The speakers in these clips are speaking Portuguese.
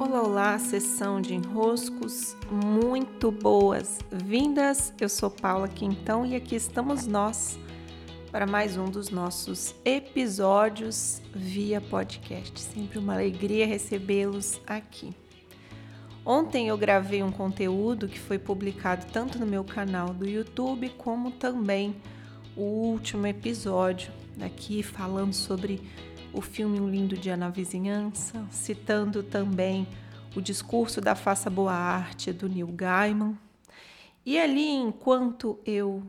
Olá, olá, sessão de enroscos, muito boas-vindas. Eu sou Paula Quintão e aqui estamos nós para mais um dos nossos episódios via podcast. Sempre uma alegria recebê-los aqui. Ontem eu gravei um conteúdo que foi publicado tanto no meu canal do YouTube como também o último episódio aqui falando sobre o filme Um Lindo Dia na Vizinhança, citando também o discurso da Faça Boa Arte do Neil Gaiman. E ali, enquanto eu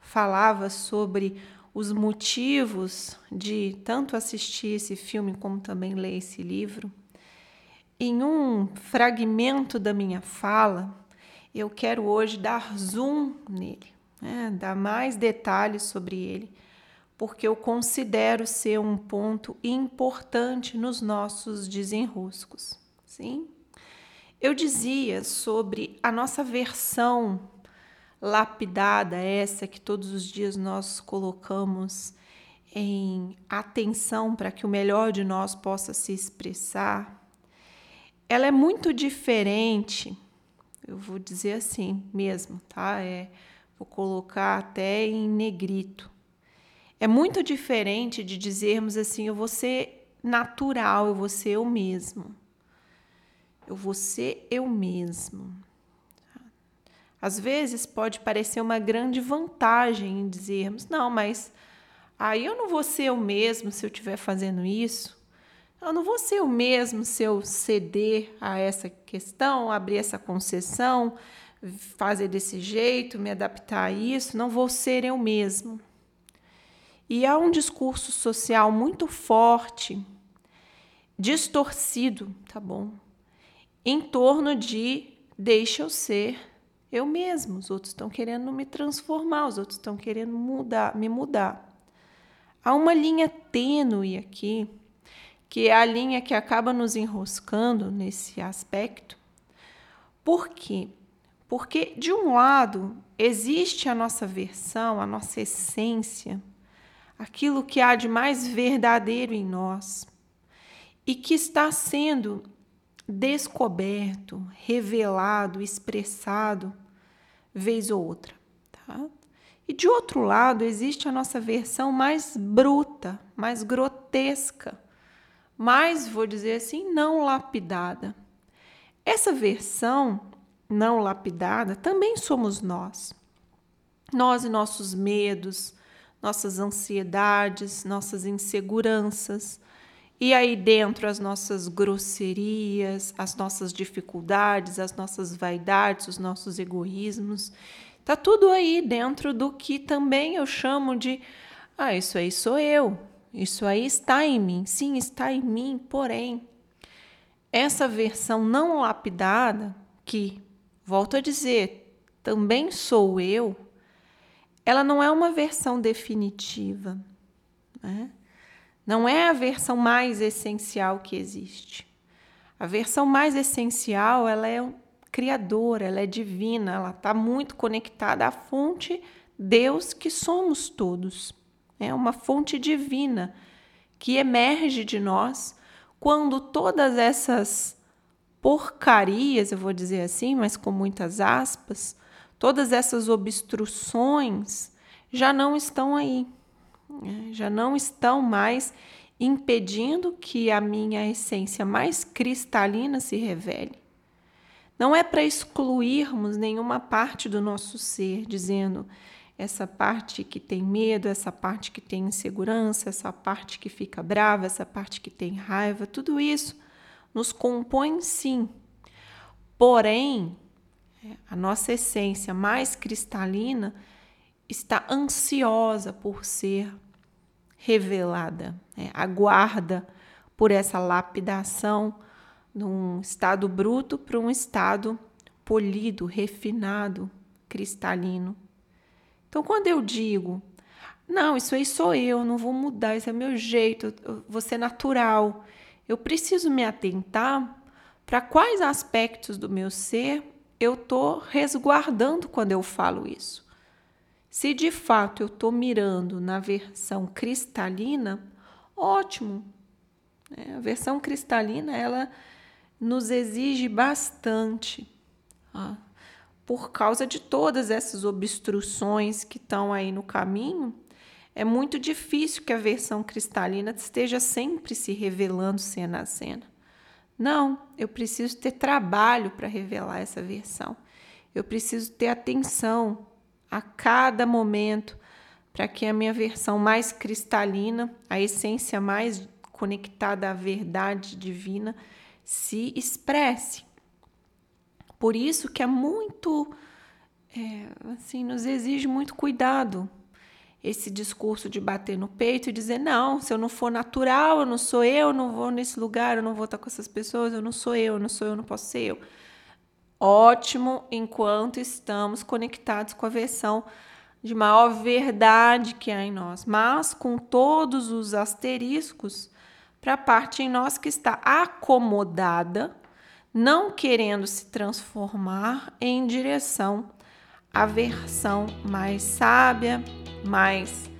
falava sobre os motivos de tanto assistir esse filme como também ler esse livro, em um fragmento da minha fala, eu quero hoje dar zoom nele, né? dar mais detalhes sobre ele porque eu considero ser um ponto importante nos nossos desenroscos. Sim? Eu dizia sobre a nossa versão lapidada, essa que todos os dias nós colocamos em atenção para que o melhor de nós possa se expressar. Ela é muito diferente, eu vou dizer assim mesmo, tá? É, vou colocar até em negrito é muito diferente de dizermos assim: eu vou ser natural, eu vou ser eu mesmo. Eu vou ser eu mesmo. Às vezes pode parecer uma grande vantagem em dizermos: não, mas aí eu não vou ser eu mesmo se eu estiver fazendo isso. Eu não vou ser eu mesmo se eu ceder a essa questão, abrir essa concessão, fazer desse jeito, me adaptar a isso. Não vou ser eu mesmo. E há um discurso social muito forte, distorcido, tá bom? Em torno de deixa eu ser eu mesmo. Os outros estão querendo me transformar, os outros estão querendo mudar, me mudar. Há uma linha tênue aqui, que é a linha que acaba nos enroscando nesse aspecto. Por quê? Porque, de um lado, existe a nossa versão, a nossa essência, aquilo que há de mais verdadeiro em nós e que está sendo descoberto, revelado, expressado vez ou outra, tá? E de outro lado, existe a nossa versão mais bruta, mais grotesca, mais, vou dizer assim, não lapidada. Essa versão não lapidada também somos nós. Nós e nossos medos, nossas ansiedades, nossas inseguranças, e aí dentro as nossas grosserias, as nossas dificuldades, as nossas vaidades, os nossos egoísmos. Tá tudo aí dentro do que também eu chamo de ah, isso aí sou eu. Isso aí está em mim. Sim, está em mim, porém essa versão não lapidada que volto a dizer, também sou eu, ela não é uma versão definitiva. Né? Não é a versão mais essencial que existe. A versão mais essencial, ela é criadora, ela é divina, ela está muito conectada à fonte Deus que somos todos. É uma fonte divina que emerge de nós quando todas essas porcarias, eu vou dizer assim, mas com muitas aspas, todas essas obstruções já não estão aí, né? já não estão mais impedindo que a minha essência mais cristalina se revele. Não é para excluirmos nenhuma parte do nosso ser, dizendo essa parte que tem medo, essa parte que tem insegurança, essa parte que fica brava, essa parte que tem raiva, tudo isso nos compõe sim. Porém, a nossa essência mais cristalina está ansiosa por ser revelada, né? aguarda por essa lapidação de um estado bruto para um estado polido, refinado, cristalino. Então, quando eu digo, não, isso aí sou eu, não vou mudar, esse é meu jeito, eu vou ser natural, eu preciso me atentar para quais aspectos do meu ser eu estou resguardando quando eu falo isso. Se de fato eu estou mirando na versão cristalina, ótimo. É, a versão cristalina ela nos exige bastante. Ah, por causa de todas essas obstruções que estão aí no caminho, é muito difícil que a versão cristalina esteja sempre se revelando cena a cena. Não, eu preciso ter trabalho para revelar essa versão. Eu preciso ter atenção a cada momento para que a minha versão mais cristalina, a essência mais conectada à verdade divina, se expresse. Por isso que é muito, é, assim, nos exige muito cuidado esse discurso de bater no peito e dizer não, se eu não for natural, eu não sou eu, não vou nesse lugar, eu não vou estar com essas pessoas, eu não sou eu, eu não sou eu não posso ser eu. Ótimo, enquanto estamos conectados com a versão de maior verdade que há em nós, mas com todos os asteriscos para a parte em nós que está acomodada não querendo se transformar em direção à versão mais sábia, mais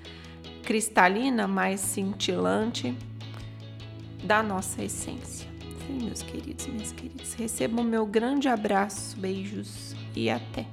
cristalina, mais cintilante da nossa essência. Sim, meus queridos, minhas queridas, recebam meu grande abraço, beijos e até.